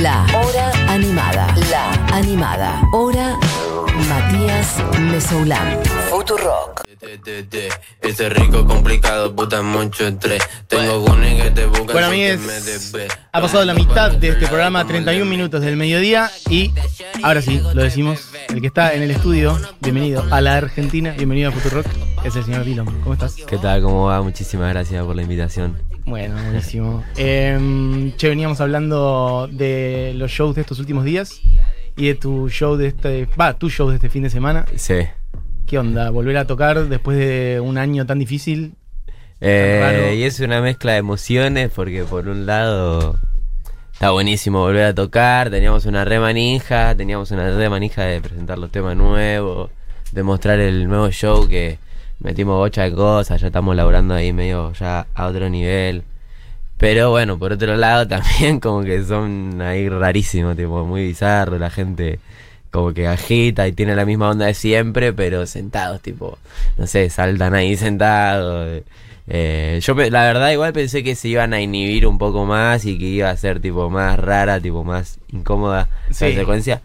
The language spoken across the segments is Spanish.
La Hora Animada. La Animada. Hora Matías Mesoulán. Futurock. Este rico complicado, puta mucho estrés. Tengo que te. Bueno, amigues, ha pasado la mitad de este programa, 31 minutos del mediodía. Y ahora sí, lo decimos. El que está en el estudio, bienvenido a la Argentina, bienvenido a Futurock, es el señor Dillon. ¿Cómo estás? ¿Qué tal? ¿Cómo va? Muchísimas gracias por la invitación. Bueno, buenísimo. Em, che, veníamos hablando de los shows de estos últimos días y de tu show de este. Va, tu show de este fin de semana. Sí. ¿Qué onda? ¿Volver a tocar después de un año tan difícil? Eh, y es una mezcla de emociones porque por un lado está buenísimo volver a tocar, teníamos una re manija, teníamos una re manija de presentar los temas nuevos, de mostrar el nuevo show que metimos bocha de cosas, ya estamos laburando ahí medio ya a otro nivel. Pero bueno, por otro lado también como que son ahí rarísimos, tipo muy bizarro, la gente como que agita y tiene la misma onda de siempre, pero sentados, tipo, no sé, saltan ahí sentados. Eh, yo la verdad igual pensé que se iban a inhibir un poco más y que iba a ser tipo más rara, tipo más incómoda Sí. la secuencia.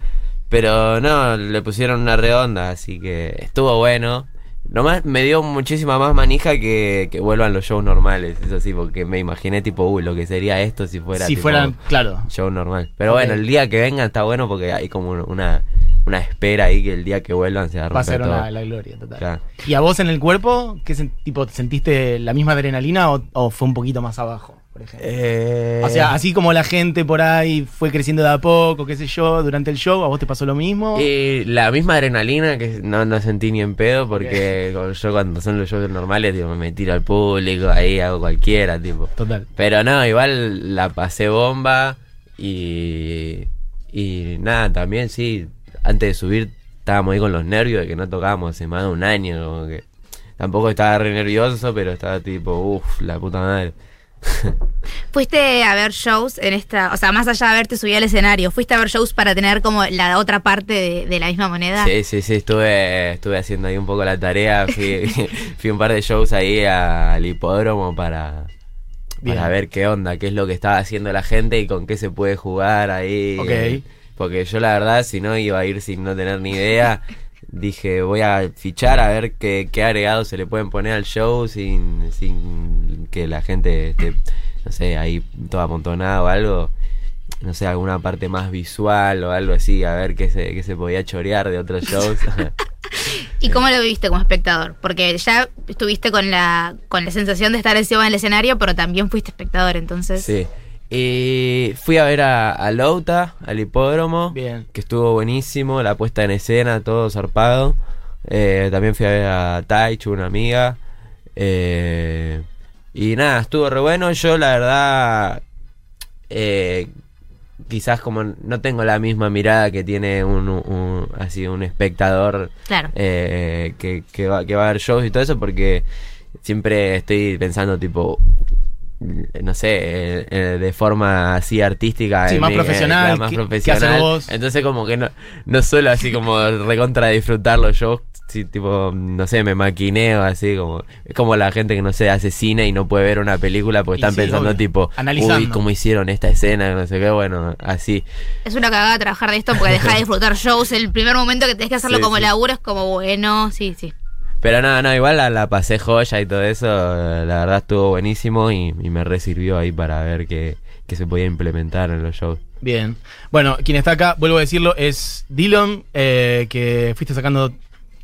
Pero no, le pusieron una redonda, así que estuvo bueno. Nomás me dio muchísima más manija que, que vuelvan los shows normales, eso sí, porque me imaginé tipo, uy, lo que sería esto si fuera si tipo, fueran, claro. show normal. Pero bueno, el día que vengan está bueno porque hay como una, una espera ahí que el día que vuelvan se va a Va a romper ser todo. una, la gloria total. Claro. ¿Y a vos en el cuerpo? ¿Qué tipo, sentiste la misma adrenalina o, o fue un poquito más abajo, por ejemplo? Eh, O sea, así como la gente por ahí fue creciendo de a poco, qué sé yo, durante el show, ¿a vos te pasó lo mismo? y la misma adrenalina que no, no sentí ni en pedo porque con- yo cuando son los shows normales tipo, me tiro al público, ahí hago cualquiera, tipo. Total. Pero no, igual la pasé bomba y, y nada, también sí, antes de subir estábamos ahí con los nervios de que no tocábamos hace más de un año, como que tampoco estaba re nervioso, pero estaba tipo, uff, la puta madre. Fuiste a ver shows en esta, o sea, más allá de haberte subido al escenario, fuiste a ver shows para tener como la otra parte de, de la misma moneda. Sí, sí, sí, estuve, estuve haciendo ahí un poco la tarea, fui, fui un par de shows ahí a- al hipódromo para, Bien. para ver qué onda, qué es lo que estaba haciendo la gente y con qué se puede jugar ahí. Ok. Porque yo la verdad, si no iba a ir sin no tener ni idea, dije voy a fichar a ver qué, qué agregados se le pueden poner al show sin, sin que la gente esté, no sé, ahí toda amontonada o algo. No sé, alguna parte más visual o algo así, a ver qué se, qué se podía chorear de otros shows. ¿Y cómo lo viviste como espectador? Porque ya estuviste con la, con la sensación de estar encima del escenario, pero también fuiste espectador, entonces. Sí. Y fui a ver a, a Louta, al hipódromo, Bien. que estuvo buenísimo, la puesta en escena, todo zarpado. Eh, también fui a ver a Taichu, una amiga. Eh, y nada, estuvo re bueno. Yo, la verdad, eh, quizás como no tengo la misma mirada que tiene un, un- así un espectador Claro. eh, que, que va, que va a ver shows y todo eso porque siempre estoy pensando tipo no sé eh, eh, de forma así artística Sí, más mi- eh, profesional, claro, más ¿qué- profesional qué haces vos? entonces como que no no suelo así como recontra disfrutar los shows sí, tipo no sé me maquineo así como es como la gente que no sé hace cine y no puede ver una película porque Y están sí, pensando obvio. tipo Analizando. uy cómo hicieron esta escena no sé qué bueno así Es una cagada trabajar de esto porque dejas de disfrutar shows. El primer momento que tenés que hacerlo Sí, como sí. laburo es como bueno, sí, sí. Pero no, no, igual la, la pasé joya y todo eso, la verdad estuvo buenísimo y, y me resirvió ahí para ver qué, qué se podía implementar en los shows. Bien. Bueno, quien está acá, vuelvo a decirlo, es Dillon, eh, que fuiste sacando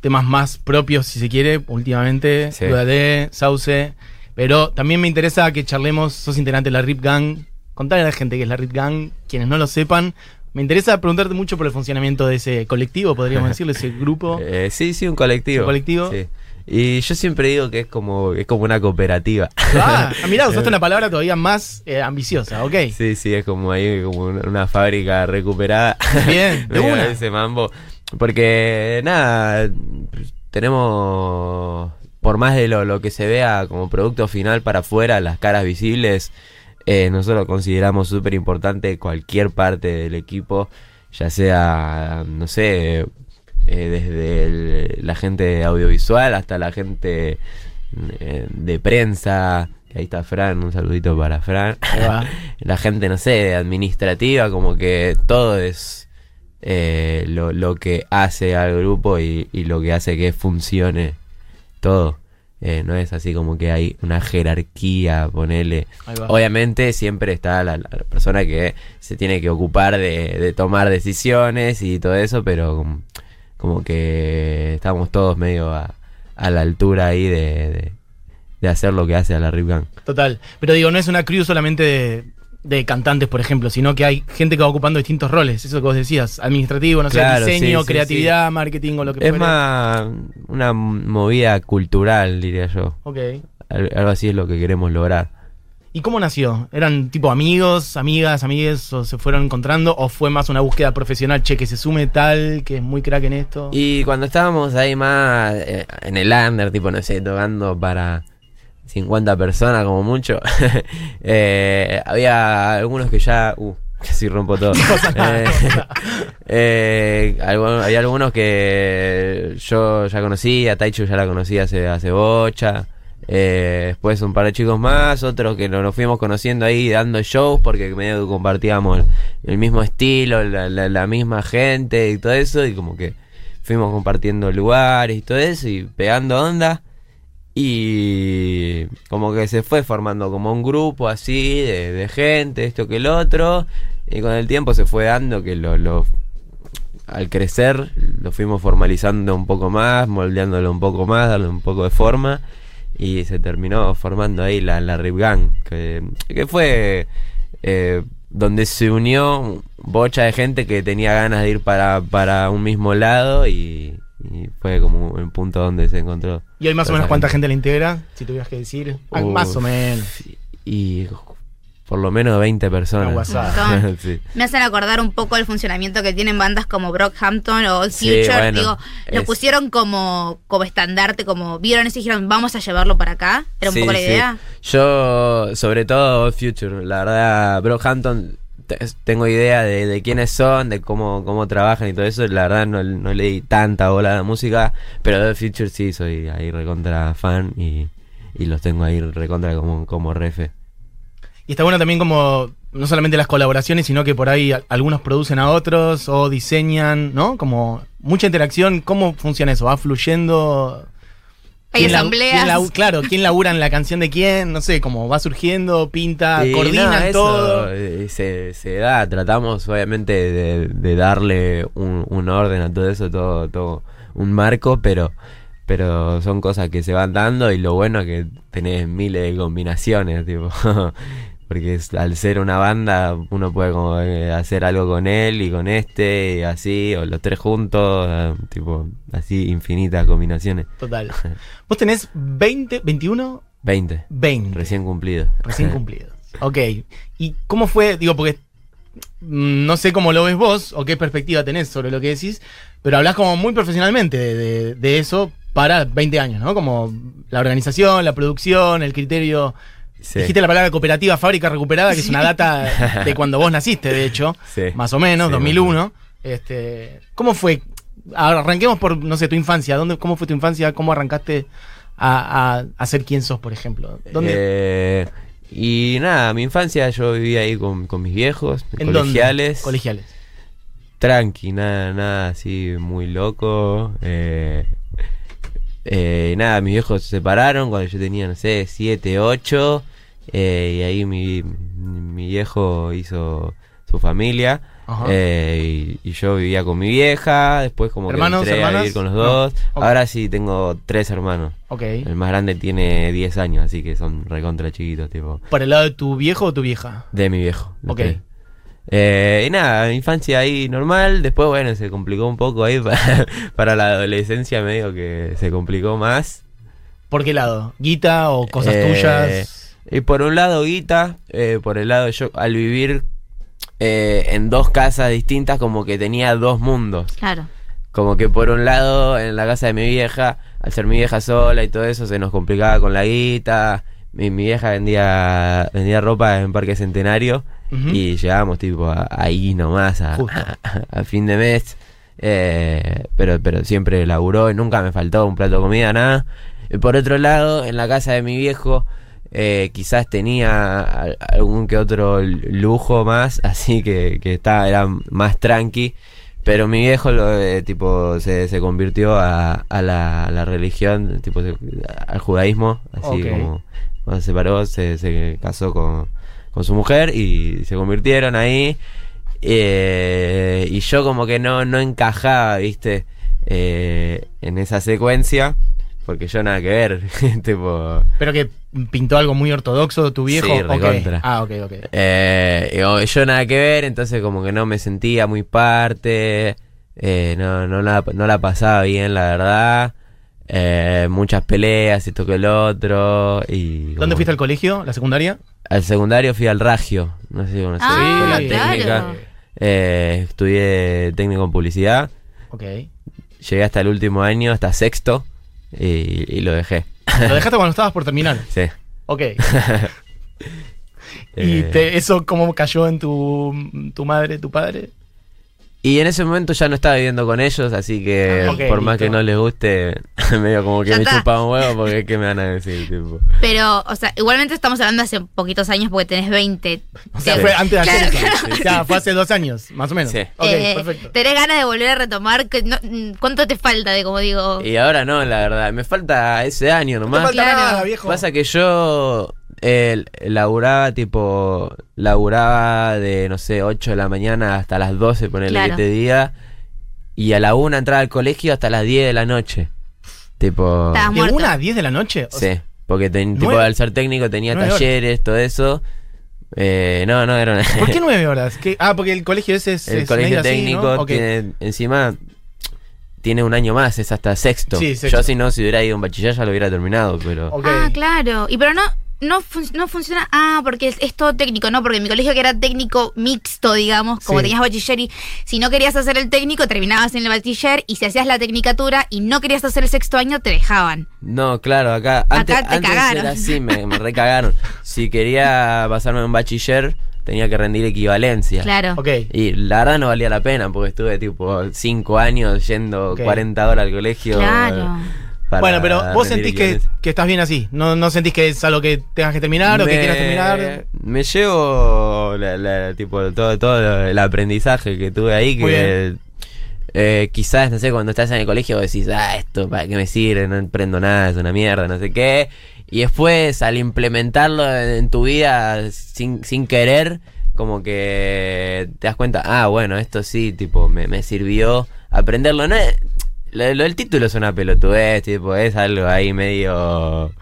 temas más propios, si se quiere, últimamente. Sí. Cuídate, Sauce. Pero también me interesa que charlemos, sos integrante de la RIP Gang. Contale a la gente que es la RIP Gang, quienes no lo sepan. Me interesa preguntarte mucho por el funcionamiento de ese colectivo, podríamos decirlo, ese grupo. Eh, sí, sí, un colectivo. ¿Un colectivo? Sí. Y yo siempre digo que es como, es como una cooperativa. Ah, mirá, usaste una palabra todavía más eh, ambiciosa, ok. Sí, sí, es como ahí como una, una fábrica recuperada. Bien, de una. Ese mambo. Porque, nada, tenemos, por más de lo, lo que se vea como producto final para afuera, las caras visibles, eh, nosotros consideramos súper importante cualquier parte del equipo, ya sea, no sé, eh, desde el- la gente audiovisual hasta la gente eh, de prensa, ahí está Fran, un saludito para Fran. La gente, no sé, administrativa, como que todo es eh, lo, lo que hace al grupo y, y lo que hace que funcione todo. Eh, no es así como que hay una jerarquía, ponele. Obviamente siempre está la, la persona que se tiene que ocupar de, de tomar decisiones y todo eso, pero como, como que estamos todos medio a, a la altura ahí de, de, de hacer lo que hace a la Rip Gang. Total. Pero digo, no es una crew solamente de, de cantantes, por ejemplo, sino que hay gente que va ocupando distintos roles. Eso que vos decías, administrativo, no sé, diseño, sí, sí, creatividad, marketing o lo que Es fuera. más una movida cultural, diría yo. Ok. Al- Algo así es lo que queremos lograr. ¿Y cómo nació? ¿Eran tipo amigos, amigas, amigues o se fueron encontrando? ¿O fue más una búsqueda profesional? Che, que se sume tal, que es muy crack en esto. Y cuando estábamos ahí más eh, en el under, tipo, no sé, tocando para 50 personas como mucho, eh, había algunos que ya... Uh, casi rompo todo. Eh, eh, había algunos que yo ya conocía, Taichu ya la conocía hace, hace bocha. Eh, después un par de chicos más, otros que nos, nos fuimos conociendo ahí dando shows porque medio compartíamos el, el mismo estilo, la, la- la misma gente y todo eso, y como que fuimos compartiendo lugares y todo eso y pegando onda. Y como que se fue formando como un grupo así de, gente, esto que el otro. Y con el tiempo se fue dando que lo- al crecer lo fuimos formalizando un poco más, moldeándolo un poco más, darle un poco de forma. Y se terminó formando ahí la, la Rip Gang, que, que fue eh, donde se unió bocha de gente que tenía ganas de ir para, para un mismo lado y, y fue como el punto donde se encontró. ¿Y hoy más o menos cuánta gente. le integra? Si tuvieras que decir. Ah, más o menos. Y por lo menos 20 personas. Sí. Me hacen acordar un poco el funcionamiento que tienen bandas como Brockhampton o Old Sí, Future. bueno, Digo, lo es- pusieron como, como estandarte, como vieron eso y dijeron, vamos a llevarlo para acá. Era un Sí, poco la sí. idea. Yo, sobre todo Future, la verdad, Brockhampton, tengo idea de, de quiénes son, de cómo, cómo trabajan y todo eso. La verdad, no, no le di tanta bola a la música, pero de Future sí, soy ahí recontra fan y, y los tengo ahí recontra como, como refe. Y está bueno también como, no solamente las colaboraciones, sino que por ahí algunos producen a otros o diseñan, ¿no? Como mucha interacción. ¿Cómo funciona eso? ¿Va fluyendo? Hay ¿Quién la- asambleas. quién la- claro, ¿quién labura en la canción de quién? No sé, como va surgiendo, pinta, Y coordinan nada, eso, todo. eh, se, se da, tratamos obviamente de, de darle un, un orden a todo eso, todo, todo un marco, pero, pero son cosas que se van dando y lo bueno es que tenés miles de combinaciones, tipo. Porque es- al ser una banda uno puede como, eh, hacer algo con él y con este y así, o los tres juntos, eh, tipo, así infinitas combinaciones. Total. Vos tenés 20, 21, 20, 20. recién cumplido. Recién cumplidos. Ok. ¿Y cómo fue? Digo, porque mm, no sé cómo lo ves vos o qué perspectiva tenés sobre lo que decís, pero hablas como muy profesionalmente de, de- de eso para 20 años, ¿no? Como la organización, la producción, el criterio. Sí. Dijiste la palabra cooperativa fábrica recuperada, que es una data de cuando vos naciste, de hecho, Sí. más o menos, Sí, 2001. Este, ¿Cómo fue? Arranquemos por, no sé, tu infancia. ¿Dónde, ¿Cómo fue tu infancia? ¿Cómo arrancaste a, a- a ser quien sos, por ejemplo? ¿Dónde? Eh, y nada, mi infancia yo vivía ahí con, con mis viejos, ¿En dónde? colegiales. Colegiales. Tranqui, nada, nada así muy loco. Eh, eh, nada, mis viejos se separaron cuando yo tenía, no sé, 7, 8. Y ahí mi, mi viejo hizo su familia. Eh, y, y yo vivía con mi vieja. Después, como ¿Hermanos, que entré a hermanas? vivir con los No. dos. Ahora sí tengo tres hermanos. Ok. El más grande tiene 10 años, así que son recontra chiquitos, tipo. ¿Por el lado de tu viejo o tu vieja? De mi viejo. Ok. Eh, y nada, infancia ahí normal. Después, bueno, se complicó un poco ahí para, para la adolescencia, medio que se complicó más. ¿Por qué lado? ¿Guita o cosas Eh, tuyas? Y por un lado, guita. eh, por el lado, yo al vivir eh, en dos casas distintas, como que tenía dos mundos. Claro. Como que por un lado, en la casa de mi vieja, al ser mi vieja sola y todo eso, se nos complicaba con la guita. Mi, mi vieja vendía, vendía ropa en Parque Centenario y llegábamos tipo a- ahí nomás a- a fin de mes. Eh, pero, pero siempre laburó y nunca me faltó un plato de comida, nada. Y por otro lado, en la casa de mi viejo, eh, quizás tenía al- algún que otro lujo más, así que, que estaba, era más tranqui. Pero mi viejo lo, eh, tipo se, se convirtió a, a la, a la religión, tipo se- al judaísmo, así como cuando se separó, se, se casó con, con su mujer y se convirtieron ahí. Eh, y yo como que no, no encajaba, viste, Eh, en esa secuencia, porque yo nada que ver, tipo... Pero que pintó algo muy ortodoxo tu viejo. Sí, recontra. Ah, ok, ok. Eh, yo nada que ver, entonces como que no me sentía muy parte, eh, no, no, la, no la pasaba bien, la verdad. Eh, muchas peleas, esto que el otro. Y ¿Dónde como- fuiste al colegio? ¿La secundaria? Al secundario fui al Ragio, no sé si conocés, Ah, claro. técnica. Eh, estudié técnico en publicidad, Ok. llegué hasta el último año, hasta sexto, y, y lo dejé. Lo dejaste cuando estabas por terminar. Sí. Ok. ¿Y Eh, te- eso cómo cayó en tu, tu madre, tu padre? Y en ese momento ya no estaba viviendo con ellos, así que por más listo. que no les guste, medio como que Ya me está. chupa un huevo porque ¿qué me van a decir? Tipo? Pero, o sea, igualmente estamos hablando de hace poquitos años porque tenés 20. O sea, fue antes de ayer. Claro, eso. O sea, fue hace dos años, más o menos. Sí. Ok, eh, perfecto. Tenés ganas de volver a retomar. ¿Cuánto te falta de, como digo? Y ahora no, la verdad, me falta ese año No te nomás. falta Claro. nada, viejo. Pasa que yo eh, laburaba tipo, laburaba de, no sé, 8 de la mañana hasta las 12, ponerle Claro. que te diga, y a la 1 entraba al colegio hasta las 10 de la noche. Tipo... ¿De muerto. una a 10 de la noche? O sea, Sí, porque ten- tipo al ser técnico tenía horas. talleres, todo eso. Eh, no, no, era una... ¿Por qué nueve horas? ¿Qué? Ah, porque el colegio ese es. El es colegio medio así, técnico ¿no? Ok. tiene, encima tiene un año más, es hasta sexto. Sí, sexto. Yo si no, si hubiera ido a un bachiller ya lo hubiera terminado, pero... Ok. Ah, claro. Y pero no, no, fun- no funciona. Ah, porque es, es todo técnico, ¿no? Porque en mi colegio que era técnico mixto, digamos, como Sí. tenías bachiller y si no querías hacer el técnico, terminabas en el bachiller y si hacías la tecnicatura y no querías hacer el sexto año, te dejaban. No, claro, acá, antes, Acá te antes cagaron. era así, me, me recagaron. Si quería pasarme un bachiller, tenía que rendir equivalencia. Claro. Ok. Y la verdad no valía la pena, porque estuve tipo 5 años yendo Ok. 40 horas al colegio. Claro. Bueno, pero vos sentís que, que estás bien así. No, no sentís que es algo que tengas que terminar o que quieras terminar. Me llevo la- la- tipo todo, todo el aprendizaje que tuve ahí que eh, quizás, no sé, cuando estás en el colegio decís, ah, esto para qué me sirve, no aprendo nada, es una mierda, no sé qué. Y después al implementarlo en, en tu vida sin, sin querer, como que te das cuenta, ah, bueno, esto sí, tipo, me, me sirvió aprenderlo. No es- lo, lo del título es una pelotudez, tipo, es algo ahí medio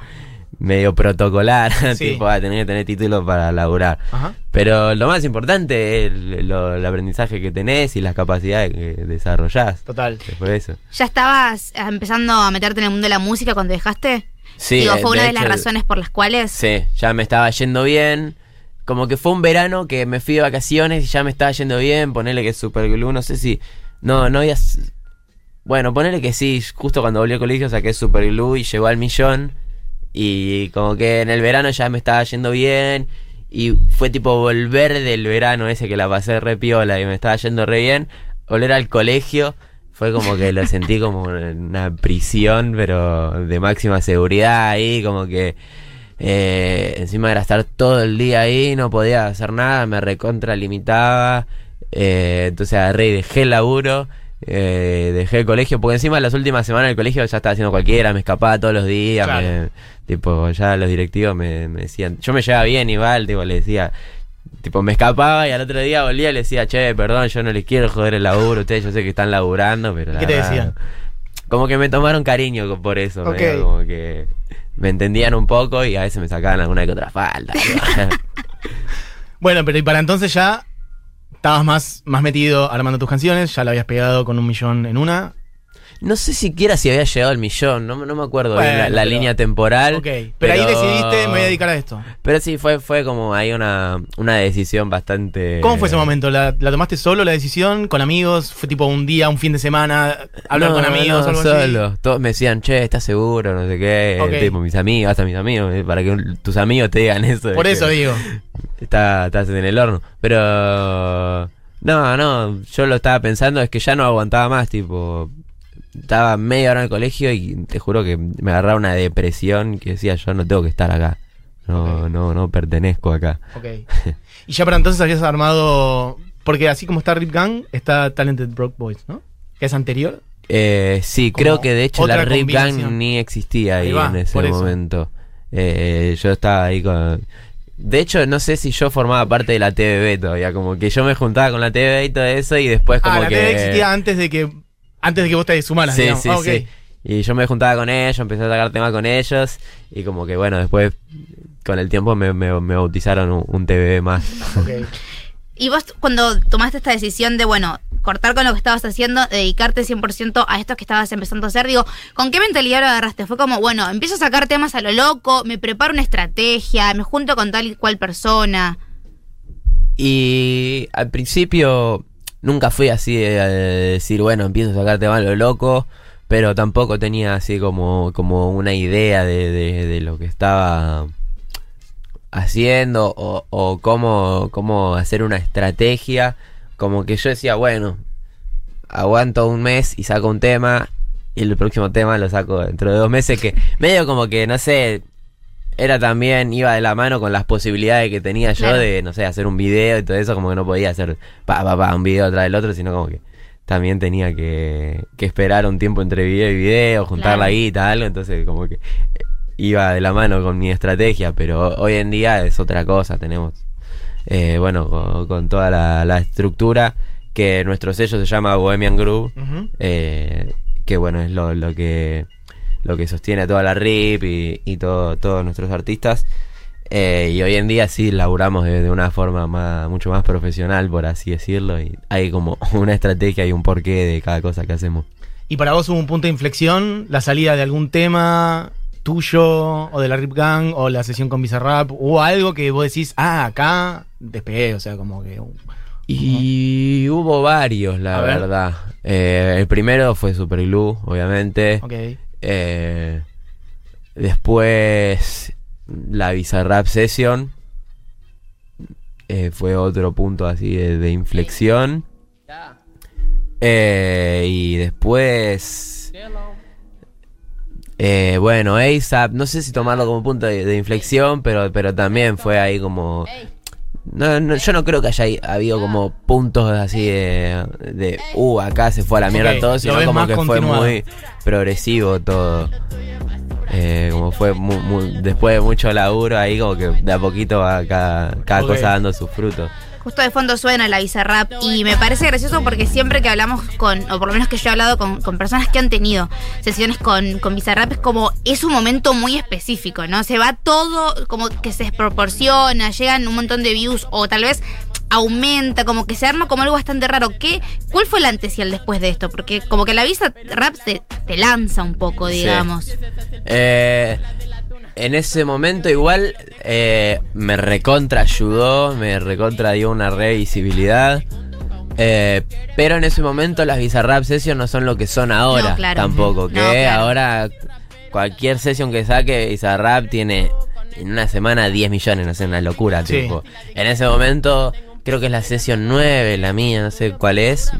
medio protocolar, Sí. tipo, a tener que tener título para laburar. Ajá. Pero lo más importante es el, lo- el aprendizaje que tenés y las capacidades que desarrollás. Total. Después de eso. ¿Ya estabas eh, empezando a meterte en el mundo de la música cuando dejaste? Sí, Digo, fue una de, las razones por las cuales. Sí, ya me estaba yendo bien. Como que fue un verano que me fui de vacaciones y ya me estaba yendo bien. Ponele que es super glue, no sé si. No, no había. Bueno, ponele que sí, justo cuando volví al colegio saqué super glue y llegó al millón. Y como que en el verano ya me estaba yendo bien. Y fue tipo volver del verano ese que la pasé re piola y me estaba yendo re bien. Volver al colegio. Fue como que lo sentí como una prisión, pero de máxima seguridad ahí, como que eh, encima era estar todo el día ahí, no podía hacer nada, me recontra limitaba. eh, entonces agarré y dejé el laburo, eh, dejé el colegio, porque encima las últimas semanas del colegio ya estaba haciendo cualquiera, me escapaba todos los días, Claro. me- tipo, ya los directivos me, me decían, yo me llevaba bien igual, tipo, le decía, tipo, me escapaba y al otro día volvía y le decía, che, perdón, yo no les quiero joder el laburo, ustedes yo sé que están laburando, pero... la ¿Qué te verdad, decían? Como que me tomaron cariño por eso, medio como que me entendían un poco y a veces me sacaban alguna que otra falta. Bueno, pero y para entonces ya estabas más, más metido armando tus canciones, ya la habías pegado con un millón en una. no sé siquiera si había llegado al millón, no, no me acuerdo bien la, Bueno, la pero- línea temporal. Ok, pero, ahí decidiste, me voy a dedicar a esto. Pero sí, fue, fue como ahí una, una decisión bastante... ¿Cómo fue ese momento? ¿La, la tomaste solo la decisión? ¿Con amigos? ¿Fue tipo un día, un fin de semana? ¿Hablar No, con amigos? no, algo así? solo. Todos me decían, che, ¿estás seguro? No sé qué. Ok. Tipo, mis amigos, hasta mis amigos, para que tus amigos te digan eso. Por que eso digo. Está- estás en el horno. Pero... No, no, yo lo estaba pensando, es que ya no aguantaba más, tipo... Estaba media hora en el colegio y te juro que me agarraba una depresión que decía, yo no tengo que estar acá. No, no, no pertenezco acá. Ok. y ya para entonces habías armado. Porque así como está Rip Gang, está Talented Broke Boys, ¿no? Que es anterior. Eh, sí, creo que de hecho la Rip Gang ni existía ahí, va, en ese momento. Eh, yo estaba ahí con... De hecho, no sé si yo formaba parte de la TVB todavía, como que yo me juntaba con la TVB y todo eso y después como ah, la que... TV existía antes de que. Antes de que vos te sumaras, Sí, digamos. sí, Ah, sí. Y yo me juntaba con ellos, empecé a sacar temas con ellos y como que bueno, después con el tiempo me, me- me bautizaron un, un TVB más. Ok. Y vos cuando tomaste esta decisión de, bueno, cortar con lo que estabas haciendo, dedicarte 100% a esto que estabas empezando a hacer, digo, ¿con qué mentalidad lo agarraste? Fue como, bueno, empiezo a sacar temas a lo loco, me preparo una estrategia, me junto con tal y cual persona. Y al principio nunca fui así de, de decir, bueno, empiezo a sacarte mal lo loco, pero tampoco tenía así como, como una idea de, de- de lo que estaba haciendo o, o cómo, cómo hacer una estrategia. Como que yo decía, bueno, aguanto un mes y saco un tema y el próximo tema lo saco dentro de dos meses que medio como que, no sé, era también, iba de la mano con las posibilidades que tenía yo Claro. de, no sé, hacer un video y todo eso, como que no podía hacer pa, pa, pa, un video tras del otro, sino como que también tenía que, que esperar un tiempo entre video y video, juntar Claro. la guita, algo, entonces como que eh, iba de la mano con mi estrategia, pero hoy en día es otra cosa, tenemos, eh, bueno, con, con toda la, la estructura, que nuestro sello se llama Bohemian Groove, eh, que bueno, es lo, lo que lo que sostiene a toda la RIP y, y todo, todos nuestros artistas. Eh, y hoy en día sí laburamos de, de una forma más, mucho más profesional, por así decirlo, y hay como una estrategia y un porqué de cada cosa que hacemos. Y para vos hubo un punto de inflexión, la salida de algún tema tuyo o de la Rip Gang o la sesión con Bizarrap, o algo que vos decís, ah, acá despegué, o sea, como que... uh, Y hubo varios, la A ver. verdad. Eh, el primero fue Super Glue, obviamente. Ok. Eh, después la Bizarrap Session eh, fue otro punto así de, de inflexión. Eh, y después... eh, bueno, ASAP, no sé si tomarlo como punto de, de inflexión, pero, pero también fue ahí como... No, no, yo no creo que haya habido como puntos así de, de uh, acá se fue a la mierda Ok, todo, sino como que fue continuado. muy progresivo todo. Eh, como fue mu- mu- después de mucho laburo ahí como que de a poquito va cada, cada Ok. cosa dando sus frutos. Justo de fondo suena la Bizarrap y me parece gracioso porque siempre que hablamos con, o por lo menos que yo he hablado con, con personas que han tenido sesiones con, con Bizarrap, es como, es un momento muy específico, ¿no? Se va todo como que se desproporciona, llegan un montón de views o tal vez aumenta, como que se arma como algo bastante raro. ¿Qué, ¿Cuál fue el antes y el después de esto? Porque como que la Bizarrap te, te lanza un poco, Sí. digamos. Eh, en ese momento igual eh, me recontra ayudó, me recontra dio una revisibilidad. Eh, pero en ese momento las Bizarrap Sessions no son lo que son ahora No, claro. tampoco. No, Que claro. ahora cualquier sesión que saque Bizarrap tiene en una semana 10 millones, no sé, una locura. Sí. Tipo. En ese momento creo que es la sesión 9, la mía, no sé cuál es.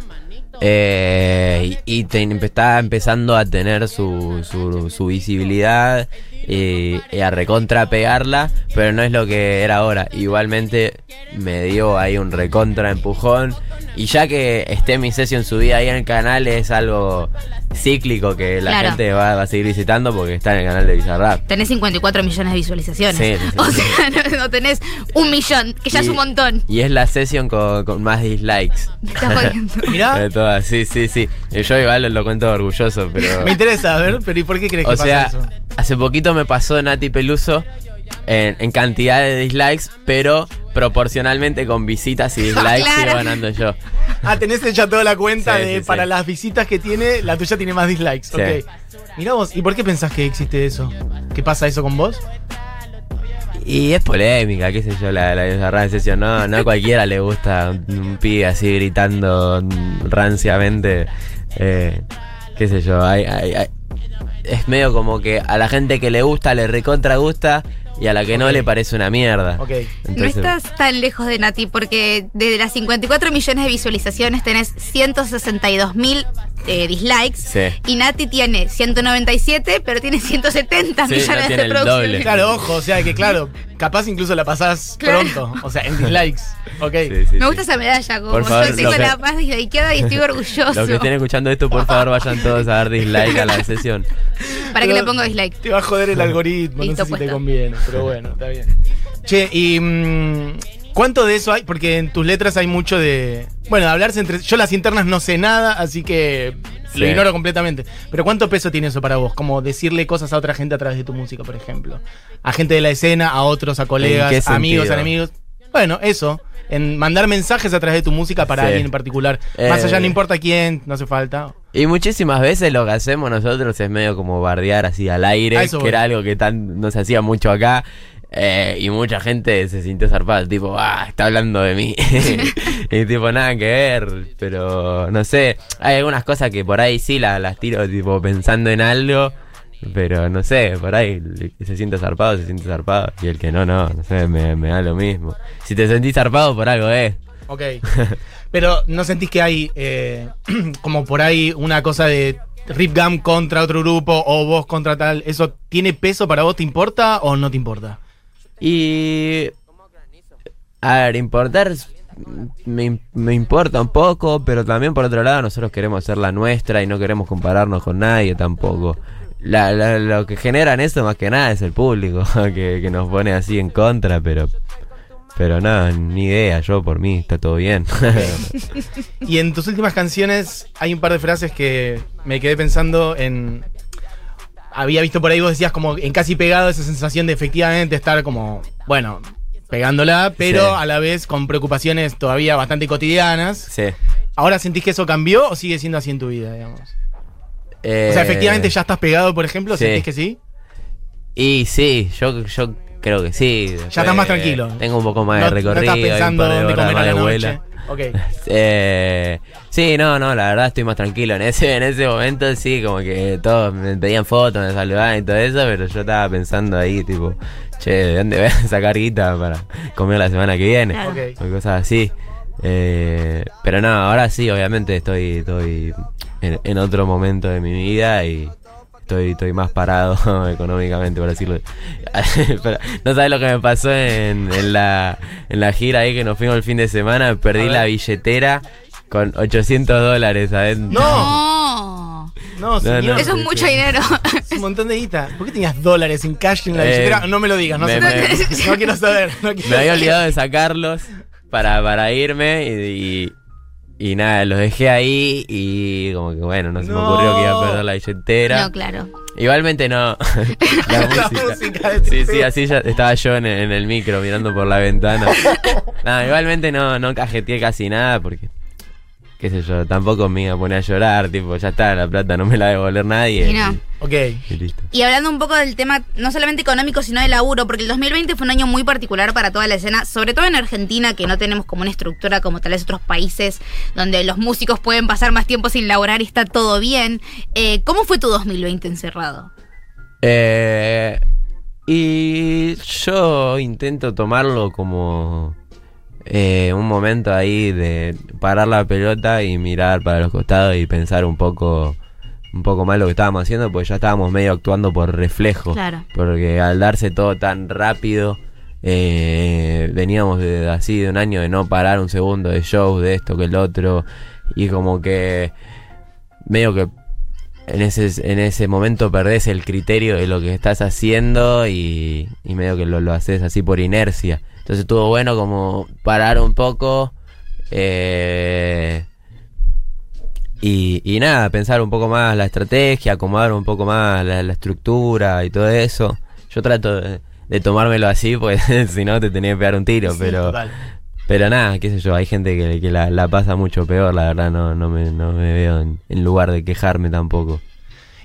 Eh, y y te- estaba empezando a tener su, su, su visibilidad y, y a recontra pegarla, pero no es lo que era ahora. Igualmente me dio ahí un recontra empujón. Y ya que esté mi sesión subida ahí en el canal, es algo cíclico que la Claro. gente va, va a seguir visitando porque está en el canal de Bizarrap. Tenés 54 millones de visualizaciones. Sí, sí, sí. O sea, no, no tenés un millón, que ya es un montón. Y es la sesión con, con más dislikes. Me estás jodiendo. Mirá, De todas, sí, sí, sí. Y Yo igual lo, cuento orgulloso, pero... me interesa, a ver, pero ¿y por qué crees que sea, pasa eso? Hace poquito me pasó Nati Peluso en, en cantidad de dislikes, pero proporcionalmente con visitas y dislikes Claro. sigo ganando yo. Ah, tenés hecha toda la cuenta Sí, de sí, para sí. las visitas que tiene, la tuya tiene más dislikes. Sí. Ok. Mirá vos, ¿y por qué pensás que existe eso? ¿Qué pasa eso con vos? Y es polémica, qué sé yo, la, la Bizarrap sesión. No, no a cualquiera le gusta un, un pibe así gritando ranciamente. Eh, qué sé yo, hay, hay- hay- es medio como que a la gente que le gusta le recontra gusta y a la que no le parece una mierda. Ok. No estás tan lejos de Nati porque de las 54 millones de visualizaciones tenés 162 mil eh, dislikes Sí. y Nati tiene 197 pero tiene 170 Sí, millones no tiene de reproducciones. Claro, ojo, o sea que claro, capaz incluso la pasás Claro. pronto. O sea, en dislikes. Ok. Sí, sí, Me sí. gusta esa medalla, como Por favor, yo tengo que- la paz dislikeada y estoy orgulloso. Los que estén escuchando esto, por favor, vayan todos a dar dislike a la sesión. Para que le pongo dislike. Te va a joder el algoritmo, Listo, no sé si te conviene, pero bueno, está bien. Che, y mm, ¿cuánto de eso hay? Porque en tus letras hay mucho de. Bueno, de hablarse entre. Yo las internas no sé nada, así que lo ignoro completamente. Pero ¿cuánto peso tiene eso para vos? Como decirle cosas a otra gente a través de tu música, por ejemplo. A gente de la escena, a otros, a ¿En colegas, amigos, enemigos. Bueno, eso. En mandar mensajes a través de tu música para Sí. alguien en particular. Más Eh. allá, no importa quién, no hace falta. Y muchísimas veces lo que hacemos nosotros es medio como bardear así al aire, que voy. era algo que tan, no se hacía mucho acá. eh, y mucha gente se sintió zarpada, tipo, ah, está hablando de mí. y tipo, nada que ver. Pero no sé, hay algunas cosas que por ahí sí la- las tiro, tipo, pensando en algo. Pero no sé, por ahí el que se siente zarpado, se siente zarpado. Y el que no, no, no sé, me, me da lo mismo. Si te sentís zarpado, por algo es. Ok. Pero ¿no sentís que hay eh, como por ahí una cosa de Rip Gam contra otro grupo o vos contra tal? ¿Eso tiene peso para vos? ¿Te importa o no te importa? Y. A ver, importar. Me, me importa un poco, pero también por otro lado, nosotros queremos hacer la nuestra y no queremos compararnos con nadie tampoco. La- la- lo que generan eso más que nada es el público, que, que nos pone así en contra, pero. Pero ni idea, yo por mí está todo bien. Y en tus últimas canciones hay un par de frases que me quedé pensando en... Había visto por ahí, vos decías como en casi pegado esa sensación de efectivamente estar como, bueno, pegándola, pero Sí. a la vez con preocupaciones todavía bastante cotidianas. sí. ¿Ahora sentís que eso cambió o sigue siendo así en tu vida, digamos? Eh, O sea, efectivamente ya estás pegado, por ejemplo, sí. ¿sentís que sí? Y sí, yo, yo creo que sí. Después, estás más tranquilo. Tengo un poco más no, de recorrido. no estás pensando de dónde comer a la noche. vuela. Ok. Eh, sí, no, no, la verdad estoy más tranquilo. En ese, en ese momento sí, como que todos me pedían fotos, me saludaban y todo eso, pero yo estaba pensando ahí, tipo, che, ¿de dónde voy a sacar guita para comer la semana que viene? Claro. O cosas así. Eh, pero no, ahora sí, obviamente estoy, estoy en, en otro momento de mi vida y estoy, estoy más parado económicamente, por decirlo. Pero, no sabes lo que me pasó en, en la, en la gira ahí que nos fuimos el fin de semana. Perdí la billetera con 800 dólares adentro. ¡No! No, señor. no. eso es mucho dinero. Es un montón de guita. ¿Por qué tenías dólares en cash en la Eh, billetera? No me lo digas, no, me- sé. me- no quiero saber. no quiero Me había olvidado de sacarlos para, para irme y, y, y nada, los dejé ahí y como que bueno, no se me ocurrió que iba a perder la billetera. No, claro. Igualmente no. la La música. música de Sí, sí, así ya estaba yo en, en el micro mirando por la ventana. Nada, igualmente no, no cajeteé casi nada porque, qué sé yo, tampoco me iba a poner a llorar, tipo, ya está, la plata no me la va a devolver nadie. Y no. Ok. y listo. Y hablando un poco del tema, no solamente económico, sino de laburo, porque el 2020 fue un año muy particular para toda la escena, sobre todo en Argentina, que no tenemos como una estructura como tal vez otros países, donde los músicos pueden pasar más tiempo sin laburar y está todo bien. Eh, ¿Cómo fue tu 2020 encerrado? Eh, y yo intento tomarlo como eh, un momento ahí de parar la pelota y mirar para los costados y pensar un poco un poco más lo que estábamos haciendo porque ya estábamos medio actuando por reflejo Claro. porque al darse todo tan rápido eh, veníamos de así de un año de no parar un segundo de show de esto que el otro y como que medio que en ese, en ese momento perdés el criterio de lo que estás haciendo y, y medio que lo, lo haces así por inercia. Entonces estuvo bueno como parar un poco eh, y, y nada, pensar un poco más la estrategia, acomodar un poco más la, la estructura y todo eso. Yo trato de, de tomármelo así, pues si no te tenía que pegar un tiro, Sí, pero... total. Pero nada, qué sé yo, hay gente que, que la, la pasa mucho peor, la verdad, no, no, me, no me veo en, en lugar de quejarme tampoco.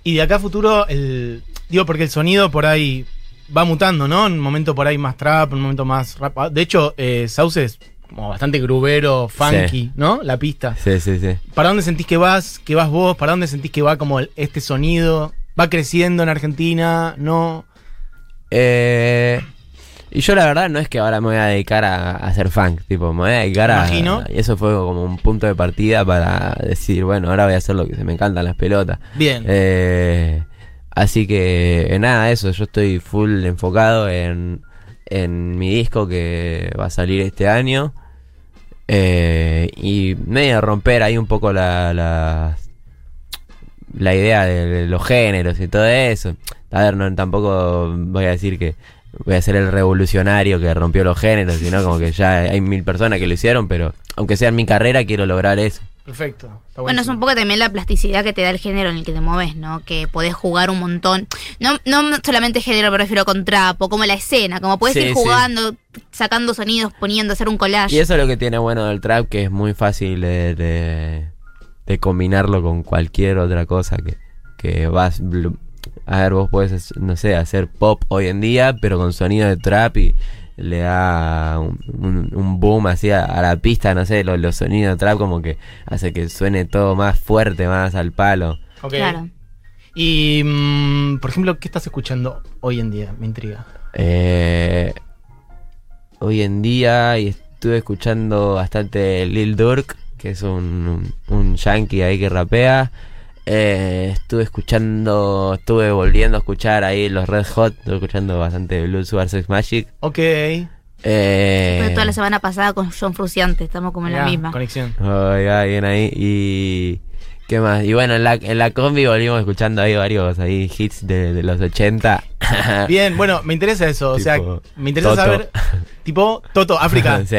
Y de acá a futuro, el, digo, porque el sonido por ahí va mutando, ¿no? En un momento por ahí más trap, en un momento más rap. Ah, De hecho, eh, Sauce es como bastante grubero, funky, Sí. ¿no? La pista. Sí, sí, sí. ¿Para dónde sentís que vas? ¿Que vas vos? ¿Para dónde sentís que va como el- este sonido? ¿Va creciendo en Argentina? ¿No? Eh, y yo la verdad no es que ahora me voy a dedicar a, a hacer funk, tipo, me voy a dedicar a... Imagino. Y eso fue como un punto de partida para decir, bueno, ahora voy a hacer lo que se me encantan las pelotas. Bien. Eh, así que eh, nada, eso, yo estoy full enfocado en, en mi disco que va a salir este año. Eh, y medio romper ahí un poco la, la, idea de los géneros y todo eso. A ver, no, tampoco voy a decir que voy a ser el revolucionario que rompió los géneros, sino como que ya hay mil personas que lo hicieron, pero aunque sea en mi carrera, quiero lograr eso. Perfecto. está Bueno, es un poco también la plasticidad que te da el género en el que te mueves, ¿no? Que podés jugar un montón. No, no solamente género, me refiero con trapo, como la escena, como puedes Sí, ir sí. jugando, sacando sonidos, poniendo, hacer un collage. Y eso es lo que tiene bueno del trap, que es muy fácil de, de, de combinarlo con cualquier otra cosa que, que vas... A ver, vos podés, no sé, hacer pop hoy en día, pero con sonido de trap y le da un, un- un boom así a, a la pista, no sé, los, los sonidos de trap como que hace que suene todo más fuerte, más al palo. Ok. Claro. Y, mm, por ejemplo, ¿qué estás escuchando hoy en día? Me intriga. Eh, hoy en día y estuve escuchando bastante Lil Durk, que es un, un yankee ahí que rapea. Eh, estuve escuchando, estuve volviendo a escuchar ahí los Red Hot, estuve escuchando bastante Blue Sugar Sex Magic. Ok. Eh, Fue toda la semana pasada con John Fruciante, estamos como en la misma. Conexión. Oiga, bien ahí. Y. ¿Qué más? Y bueno, en la, en la combi volvimos escuchando ahí varios ahí hits de, de los 80. Bien, bueno, me interesa eso. O sea, Tipo, me interesa Toto. saber. Tipo, Toto, África. Sí.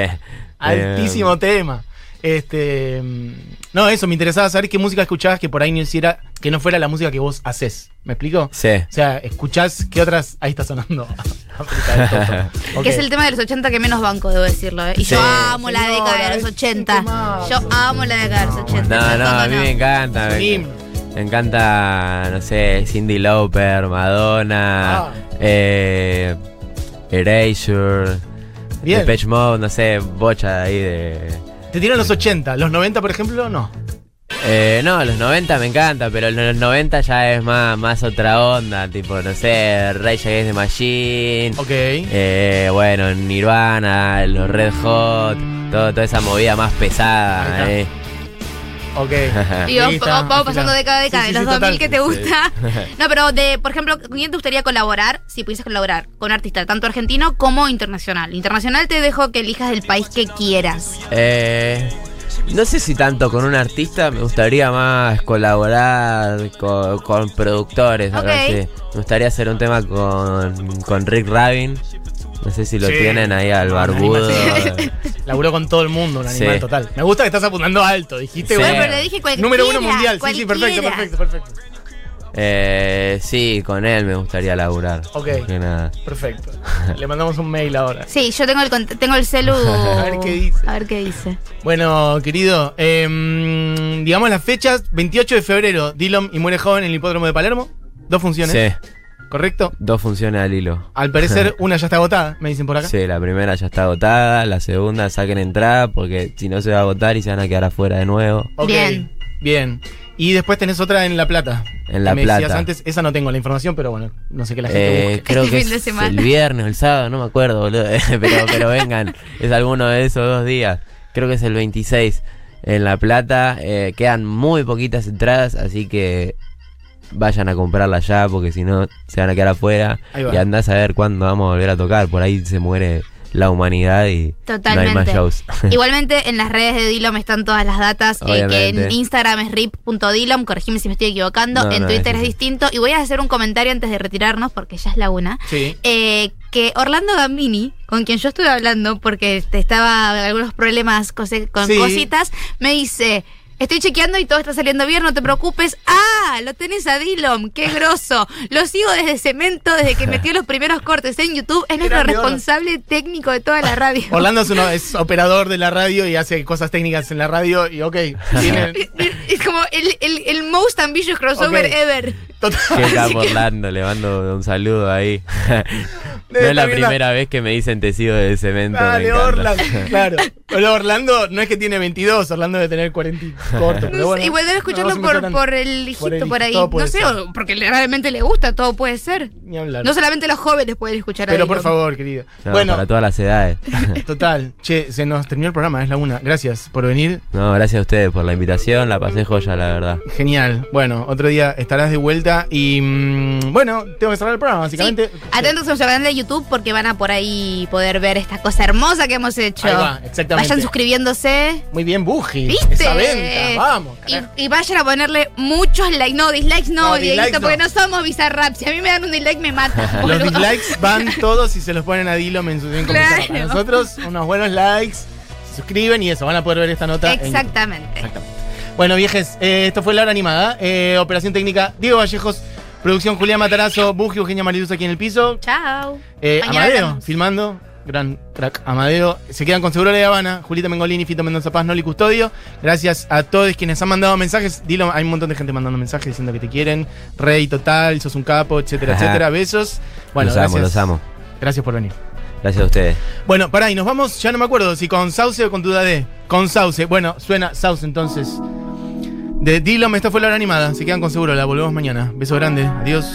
Altísimo Eh, tema. Este. mm, No, eso, me interesaba saber qué música escuchabas que por ahí no hiciera, que no fuera la música que vos haces. ¿Me explico? Sí. O sea, escuchás, ¿qué otras? Ahí está sonando. África de Toto. Ok. Que es el tema de los 80 que menos banco, debo decirlo. ¿eh? Y Sí. yo amo la década de los un 80. temazo. Yo amo la década de los 80. No, no, ¿cómo a mí me encanta. Me, Sí. me encanta, no sé, Cindy Lauper, Madonna, Ah. eh, Erasure, Bien. Depeche Mode, no sé, bocha ahí de... Te tiran los 80. Los 90, por ejemplo, no. Eh, no, los 90 me encanta, pero los 90 ya es más, más otra onda, tipo, no sé, Rage Against the Machine, Ok. eh, bueno, Nirvana, los Red Hot, todo, toda esa movida más pesada, eh. Ok. Y está, vamos pasando década a década, Sí, de sí, los sí, 2000 total. que te gusta. No, pero de, por ejemplo, ¿con quién te gustaría colaborar si pudieses colaborar con un artista tanto argentino como internacional? Internacional te dejo que elijas el país que quieras. Eh, no sé si tanto con un artista, me gustaría más colaborar con, con productores, algo Ok. así. Me gustaría hacer un tema con, con Rick Rabin. No sé si lo Sí. tienen ahí al barbudo. Laburó con todo el mundo, un animal Sí. total. Me gusta que estás apuntando alto, dijiste, Sí. bueno. Pero le dije cualquiera. Número uno mundial, sí, sí, perfecto, perfecto, perfecto. Eh, sí, con él me gustaría laburar. Ok. Nada. Perfecto. Le mandamos un mail ahora. Sí, yo tengo el, tengo el celu. A ver qué dice. A ver qué dice. Bueno, querido, em, digamos las fechas, 28 de febrero, Dillon y Muere Joven en el hipódromo de Palermo. Dos funciones, Sí, ¿correcto? dos funciones al hilo. Al parecer una ya está agotada, me dicen por acá. Sí, la primera ya está agotada, la segunda saquen entrada porque si no se va a agotar y se van a quedar afuera de nuevo. Ok, Bien. Bien. Y después tenés otra en La Plata. En La Me decías Plata. antes, esa no tengo la información, pero bueno, no sé qué la gente Eh, busque. creo Este que fin de es semana. el viernes o el sábado, no me acuerdo, boludo. pero, pero vengan, es alguno de esos dos días. Creo que es el 26 en La Plata. Eh, quedan muy poquitas entradas, así que vayan a comprarla ya, porque si no se van a quedar afuera. Y andás a ver cuándo vamos a volver a tocar. Por ahí se muere la humanidad y no hay más shows. Igualmente en las redes de Dilom están todas las datas, eh, que en Instagram es rip.dilom, corregime si me estoy equivocando, No, en no, Twitter es distinto. Y voy a hacer un comentario antes de retirarnos, porque ya es la una. Sí. Eh, que Orlando Gambini, con quien yo estuve hablando, porque estaba algunos problemas con Sí. cositas, me dice. Estoy chequeando y todo está saliendo bien, no te preocupes. ¡Ah! Lo tenés a Dilom, qué grosso. Lo sigo desde Cemento, desde que metió los primeros cortes en YouTube. Es nuestro responsable técnico de toda la radio. Orlando es, uno, es operador de la radio y hace cosas técnicas en la radio y ok, tiene Es como el, el, el most ambitious crossover ever. Total- ¿Qué está Orlando? Le mando un saludo ahí. no Debe es la primera vez que me dicen te sigo de cemento. me Dale, encanta. Orlando, claro. Pero Orlando no es que tiene 22, Orlando debe tener 40 y corto. Pero bueno, a no escucharlo por, por el hijito por por, el- ahí. No sé, ser. porque le- realmente le gusta, todo puede ser. Ni hablar. No solamente los jóvenes pueden escuchar a Pero por favor, querido. No, bueno, para todas las edades. total. Che, se nos terminó el programa, es la una. Gracias por venir. no, gracias a ustedes por la invitación, la pasé joya, la verdad. Genial. Bueno, otro día estarás de vuelta y mm, bueno, tengo que cerrar el programa, Sí. básicamente. Atentos a nuestro canal de YouTube porque van a por ahí poder ver esta cosa hermosa que hemos hecho. Ahí va, exactamente. Vayan suscribiéndose. Muy bien, Buji. ¿Viste? Esa venta, vamos. Y, y vayan a ponerle muchos likes. No, dislikes no, No, porque no. somos Bizarrap. Si a mí me dan un dislike, me matan. Los dislikes van todos y se los ponen a Dilo en su con Claro. Nosotros, unos buenos likes, se suscriben y eso, van a poder ver esta nota. en- Exactamente. Bueno, viejes, eh, esto fue la hora animada. Eh, operación técnica Diego Vallejos, producción Julián Matarazo, Buji Eugenia Mariluz aquí en el piso. Chao. Eh, Mañana Amadeo, hablamos. filmando. Gran crack Amadeo. Se quedan con Seguro de Habana. Julita Mengolini, Fito Mendoza Paz, Noli Custodio. Gracias a todos quienes han mandado mensajes. Dilo, hay un montón de gente mandando mensajes diciendo que te quieren. Rey total, sos un capo, etcétera, Ajá. etcétera. Besos. Bueno, los amo, gracias. los amo. Gracias por venir. Gracias a ustedes. Bueno, pará, y nos vamos, ya no me acuerdo si con Sauce o con Duda D. Con Sauce. Bueno, suena Sauce entonces. De Dilo, esta fue la hora animada. Se quedan con seguro, la volvemos mañana. Beso grande. Adiós.